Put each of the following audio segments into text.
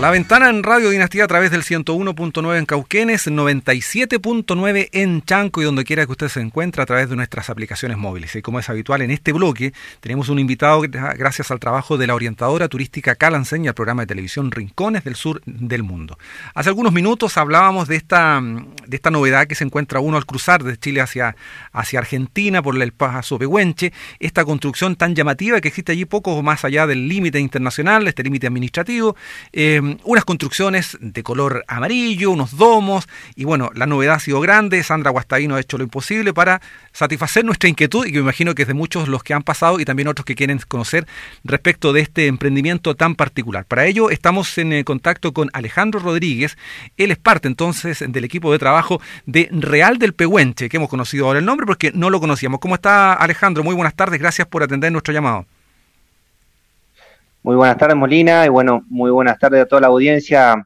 La ventana en Radio Dinastía a través del 101.9 en Cauquenes, 97.9 en Chanco y donde quiera que usted se encuentre a través de nuestras aplicaciones móviles. Y como es habitual en este bloque, tenemos un invitado gracias al trabajo de la orientadora turística Calanseña, al programa de televisión Rincones del Sur del Mundo. Hace algunos minutos hablábamos de esta, de esta novedad que se encuentra uno al cruzar de Chile hacia, hacia Argentina por el Paso Pehuenche, esta construcción tan llamativa que existe allí poco más allá del límite internacional, este límite administrativo. Eh, Em, unas construcciones de color amarillo, unos domos, y bueno, la novedad ha sido grande, Sandra Guastavino ha hecho lo imposible para satisfacer nuestra inquietud, y que me imagino que es de muchos los que han pasado y también otros que quieren conocer respecto de este emprendimiento tan particular. Para ello estamos en eh, contacto con Alejandro Rodríguez, él es parte entonces del equipo de trabajo de Real del Pehuenche, que hemos conocido ahora el nombre porque no lo conocíamos. ¿Cómo está Alejandro? Muy buenas tardes, gracias por atender nuestro llamado. Muy buenas tardes, Molina, y bueno, muy buenas tardes a toda la audiencia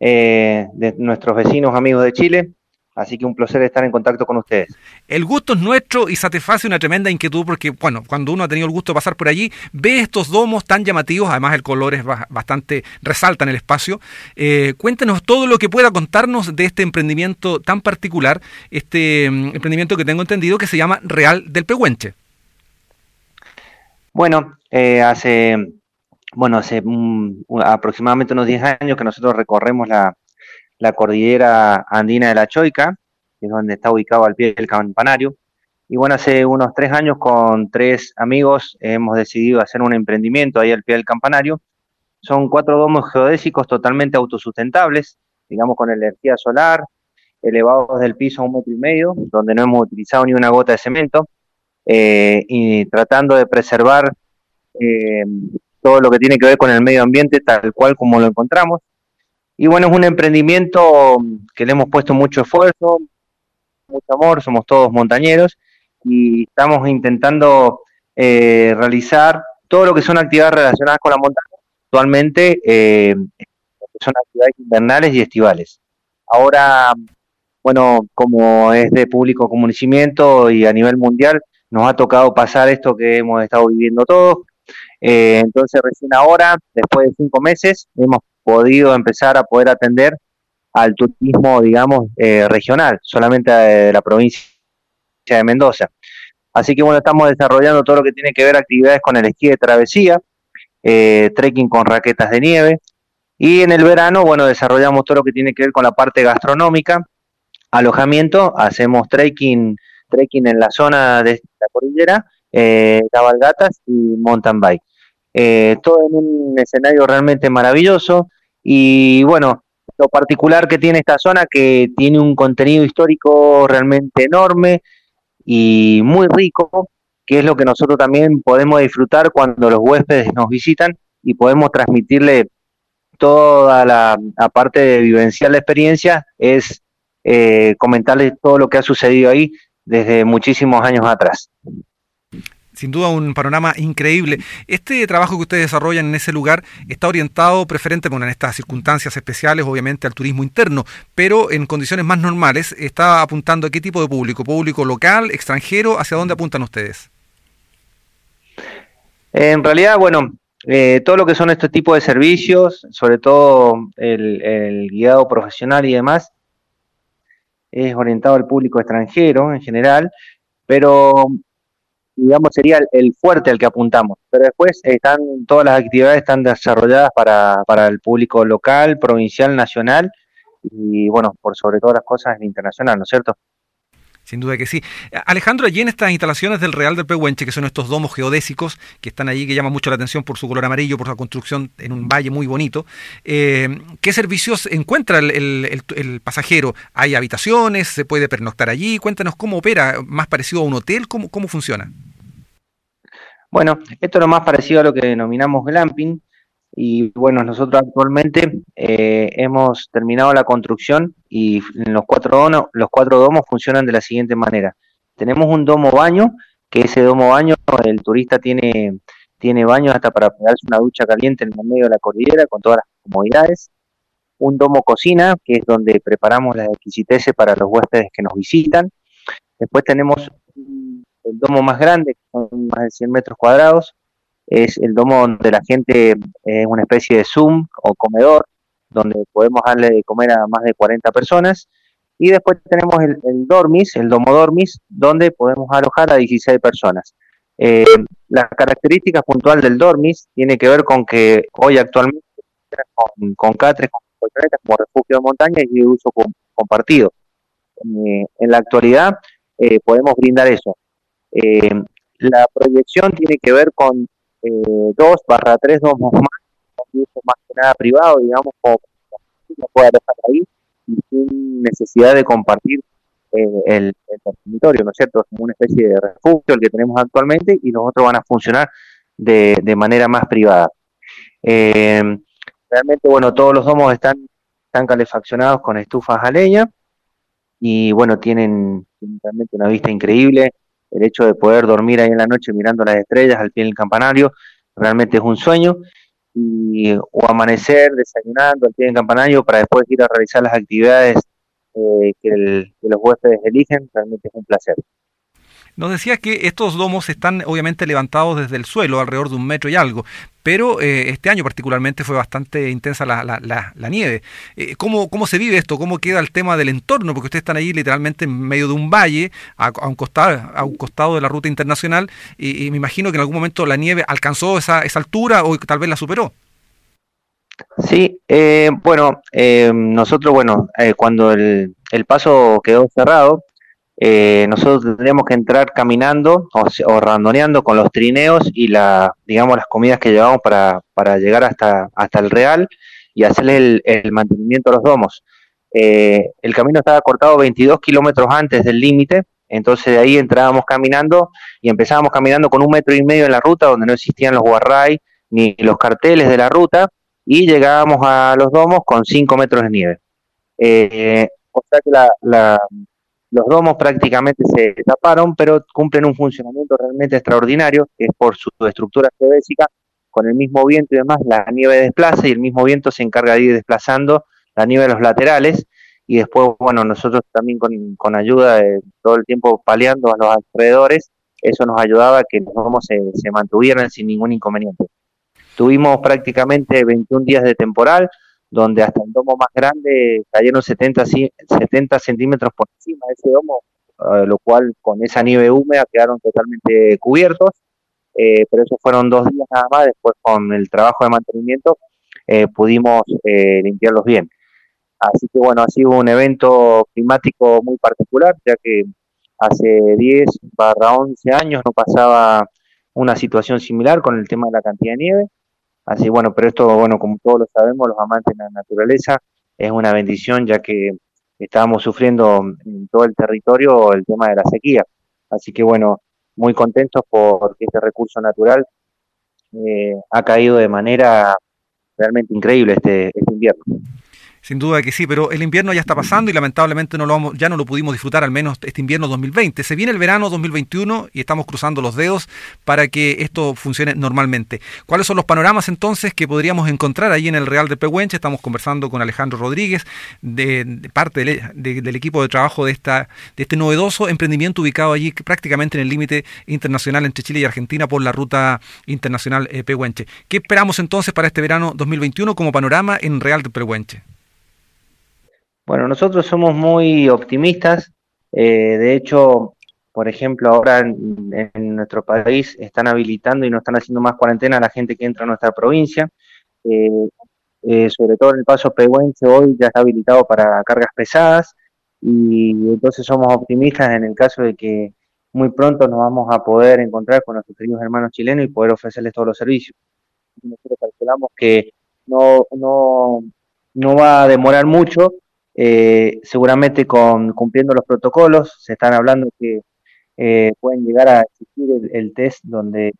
eh, de nuestros vecinos, amigos de Chile. Así que un placer estar en contacto con ustedes. El gusto es nuestro y satisface una tremenda inquietud porque, bueno, cuando uno ha tenido el gusto de pasar por allí, ve estos domos tan llamativos, además el color es bastante, resalta en el espacio. Eh, cuéntenos todo lo que pueda contarnos de este emprendimiento tan particular, este mm, emprendimiento que tengo entendido que se llama Real del Pehuenche. Bueno, eh, hace bueno, hace aproximadamente unos 10 años que nosotros recorremos la, cordillera andina de la Choica, que es donde está ubicado al pie del campanario. Y bueno, hace unos tres años con tres amigos hemos decidido hacer un emprendimiento ahí al pie del campanario. Son cuatro domos geodésicos totalmente autosustentables, digamos con energía solar, elevados del piso a un metro y medio, donde no hemos utilizado ni una gota de cemento, eh, y tratando de preservar eh, todo lo que tiene que ver con el medio ambiente tal cual como lo encontramos. Y bueno, es un emprendimiento que le hemos puesto mucho esfuerzo, mucho amor, somos todos montañeros y estamos intentando eh, realizar todo lo que son actividades relacionadas con la montaña, actualmente eh, son actividades invernales y estivales. Ahora, bueno, como es de público conocimiento y a nivel mundial, nos ha tocado pasar esto que hemos estado viviendo todos, eh, entonces recién ahora, después de cinco meses, hemos podido empezar a poder atender al turismo, digamos, eh, regional, solamente de la provincia de Mendoza. Así que bueno, estamos desarrollando todo lo que tiene que ver actividades con el esquí de travesía, eh, trekking con raquetas de nieve, y en el verano, bueno, desarrollamos todo lo que tiene que ver con la parte gastronómica, alojamiento, hacemos trekking, trekking en la zona de la cordillera, cabalgatas y mountain bike. Eh, todo en un escenario realmente maravilloso. Y bueno, lo particular que tiene esta zona que tiene un contenido histórico realmente enorme y muy rico, que es lo que nosotros también podemos disfrutar cuando los huéspedes nos visitan y podemos transmitirle toda la, parte de vivencial la experiencia, es eh, comentarles todo lo que ha sucedido ahí desde muchísimos años atrás sin duda un panorama increíble. Este trabajo que ustedes desarrollan en ese lugar está orientado preferente, bueno, en estas circunstancias especiales, obviamente, al turismo interno, pero en condiciones más normales está apuntando a qué tipo de público, público local, extranjero, ¿hacia dónde apuntan ustedes? En realidad, bueno, eh, todo lo que son este tipo de servicios, sobre todo el, el guiado profesional y demás, es orientado al público extranjero en general, pero digamos, sería el, fuerte al que apuntamos. Pero después están todas las actividades están desarrolladas para, para el público local, provincial, nacional y, bueno, por sobre todas las cosas, internacional, ¿no es cierto? Sin duda que sí. Alejandro, allí en estas instalaciones del Real del Pehuenche, que son estos domos geodésicos que están allí, que llaman mucho la atención por su color amarillo, por su construcción en un valle muy bonito, eh, ¿qué servicios encuentra el, el, pasajero? ¿Hay habitaciones? ¿Se puede pernoctar allí? Cuéntanos cómo opera, más parecido a un hotel, ¿cómo, cómo funciona? Bueno, esto es lo más parecido a lo que denominamos glamping. Y bueno, nosotros actualmente eh, hemos terminado la construcción y los cuatro, domos, los cuatro domos funcionan de la siguiente manera. Tenemos un domo baño, que ese domo baño el turista tiene, tiene baño hasta para pegarse una ducha caliente en el medio de la cordillera con todas las comodidades. Un domo cocina, que es donde preparamos las exquisiteces para los huéspedes que nos visitan. Después tenemos el domo más grande, son más de 100 metros cuadrados, es el domo donde la gente es una especie de Zoom o comedor, donde podemos darle de comer a más de 40 personas. Y después tenemos el, dormis, el domo dormis, donde podemos alojar a 16 personas. Eh, la característica puntual del dormis tiene que ver con que hoy actualmente con, catres, con como refugio de montaña y de uso compartido. Eh, en la actualidad eh, podemos brindar eso. Eh, la proyección tiene que ver con dos barra tres domos más, más que nada privado, digamos, como que pueda dejar ahí y sin necesidad de compartir el, el territorio, ¿no es cierto? Es como una especie de refugio el que tenemos actualmente y los otros van a funcionar de, de manera más privada. realmente, bueno, todos los domos están, están calefaccionados con estufas a leña y bueno, tienen, realmente una vista increíble. El hecho de poder dormir ahí en la noche mirando las estrellas al pie del campanario realmente es un sueño. Y, o amanecer desayunando al pie del campanario para después ir a realizar las actividades eh, que, que los huéspedes eligen, realmente es un placer. Nos decía que estos domos están obviamente levantados desde el suelo, alrededor de un metro y algo, pero eh, este año particularmente fue bastante intensa la, la, la, nieve. Eh, ¿cómo, ¿Cómo se vive esto? ¿Cómo queda el tema del entorno? Porque ustedes están ahí literalmente en medio de un valle, a, un, costado, a un costado de la ruta internacional, y, me imagino que en algún momento la nieve alcanzó esa, esa altura o tal vez la superó. Sí, eh, bueno, nosotros, bueno, cuando el paso quedó cerrado, eh, nosotros tendríamos que entrar caminando o, o, randoneando con los trineos y la, digamos, las comidas que llevamos para, para llegar hasta, hasta el Real y hacerle el, mantenimiento a los domos. Eh, el camino estaba cortado 22 kilómetros antes del límite, entonces de ahí entrábamos caminando y empezábamos caminando con un metro y medio en la ruta donde no existían los guarray ni los carteles de la ruta y llegábamos a los domos con 5 metros de nieve. Eh, o sea que la, los domos prácticamente se taparon, pero cumplen un funcionamiento realmente extraordinario, que es por su estructura geodésica, con el mismo viento y demás, la nieve desplaza y el mismo viento se encarga de ir desplazando la nieve a los laterales y después, bueno, nosotros también con, ayuda de todo el tiempo paliando a los alrededores, eso nos ayudaba a que los domos se, se mantuvieran sin ningún inconveniente. Tuvimos prácticamente 21 días de temporal, donde hasta el domo más grande cayeron 70, 70 centímetros por encima de ese domo, eh, lo cual con esa nieve húmeda quedaron totalmente cubiertos, eh, pero esos fueron dos días nada más, después con el trabajo de mantenimiento eh, pudimos limpiarlos bien. Así que bueno, ha sido un evento climático muy particular, ya que hace 10 barra 11 años no pasaba una situación similar con el tema de la cantidad de nieve. Así bueno, pero esto, bueno, como todos lo sabemos, los amantes de la naturaleza, es una bendición ya que estábamos sufriendo en todo el territorio el tema de la sequía. Así que bueno, muy contentos porque este recurso natural eh, ha caído de manera realmente increíble este, este invierno. Sin duda que sí, pero el invierno ya está pasando y lamentablemente no lo vamos, ya no lo pudimos disfrutar al menos este invierno 2020. Se viene el verano 2021 y estamos cruzando los dedos para que esto funcione normalmente. ¿Cuáles son los panoramas entonces que podríamos encontrar ahí en el Real de Pehuenche? Estamos conversando con Alejandro Rodríguez, de, parte del, equipo de trabajo de, esta, de este novedoso emprendimiento ubicado allí prácticamente en el límite internacional entre Chile y Argentina por la ruta internacional eh, Pehuenche. ¿Qué esperamos entonces para este verano 2021 como panorama en Real de Pehuenche? Bueno, nosotros somos muy optimistas. Eh, de hecho, por ejemplo, ahora en, nuestro país están habilitando y no están haciendo más cuarentena a la gente que entra a nuestra provincia. Eh, eh, sobre todo en el paso pehuense hoy ya está habilitado para cargas pesadas y entonces somos optimistas en el caso de que muy pronto nos vamos a poder encontrar con nuestros queridos hermanos chilenos y poder ofrecerles todos los servicios. Nosotros calculamos que no, no, no va a demorar mucho eh, seguramente con cumpliendo los protocolos, se están hablando que eh, pueden llegar a existir el, test donde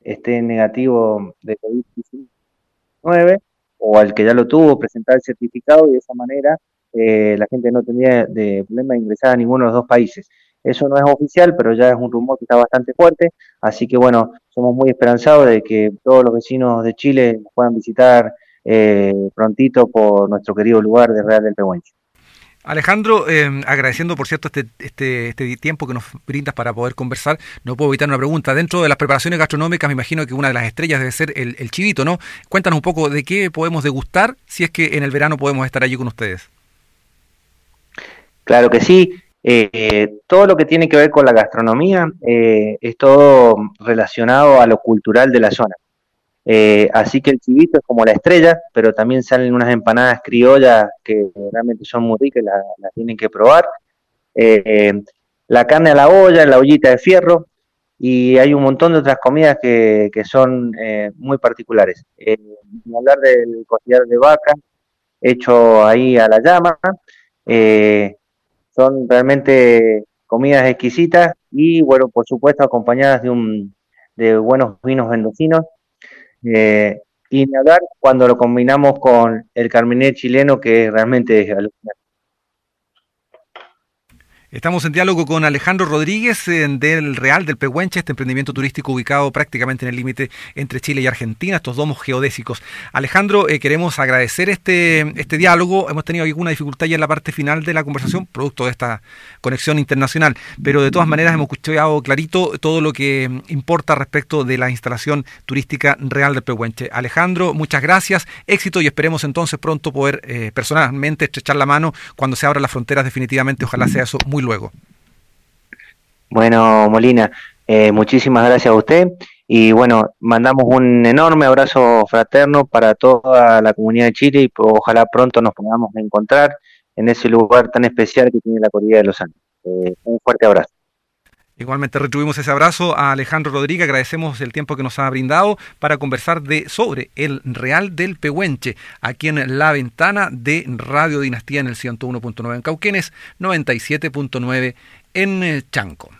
esté negativo de COVID-19 o al que ya lo tuvo, presentar el certificado y de esa manera eh, la gente no tendría de problema de ingresar a ninguno de los dos países. Eso no es oficial, pero ya es un rumor que está bastante fuerte, así que bueno, somos muy esperanzados de que todos los vecinos de Chile puedan visitar eh, prontito por nuestro querido lugar de Real del Pehuenche. Alejandro, eh, agradeciendo por cierto este, este, este, tiempo que nos brindas para poder conversar, no puedo evitar una pregunta. Dentro de las preparaciones gastronómicas, me imagino que una de las estrellas debe ser el, chivito, ¿no? Cuéntanos un poco de qué podemos degustar si es que en el verano podemos estar allí con ustedes. Claro que sí. Eh, todo lo que tiene que ver con la gastronomía eh, es todo relacionado a lo cultural de la zona. Eh, así que el chivito es como la estrella, pero también salen unas empanadas criollas que realmente son muy ricas, las la tienen que probar. Eh, la carne a la olla, la ollita de fierro, y hay un montón de otras comidas que, son eh, muy particulares. hablar del costillar de vaca, hecho ahí a la llama, son realmente comidas exquisitas y, bueno, por supuesto, acompañadas de, un, de buenos vinos mendocinos eh, y hablar cuando lo combinamos con el carmenet chileno, que realmente es. Estamos en diálogo con Alejandro Rodríguez eh, del Real del Pehuenche, este emprendimiento turístico ubicado prácticamente en el límite entre Chile y Argentina, estos domos geodésicos. Alejandro, eh, queremos agradecer este, este diálogo. Hemos tenido alguna dificultad ya en la parte final de la conversación, producto de esta conexión internacional, pero de todas maneras hemos escuchado clarito todo lo que importa respecto de la instalación turística Real del Pehuenche. Alejandro, muchas gracias, éxito y esperemos entonces pronto poder eh, personalmente estrechar la mano cuando se abran las fronteras definitivamente. Ojalá sea eso muy luego. Bueno, Molina, eh, muchísimas gracias a usted y bueno, mandamos un enorme abrazo fraterno para toda la comunidad de Chile y ojalá pronto nos podamos encontrar en ese lugar tan especial que tiene la Cordillera de los Andes. Eh, un fuerte abrazo. Igualmente retribuimos ese abrazo a Alejandro Rodríguez, agradecemos el tiempo que nos ha brindado para conversar de sobre el Real del Pehuenche, aquí en la ventana de Radio Dinastía en el 101.9 en Cauquenes, 97.9 en Chanco.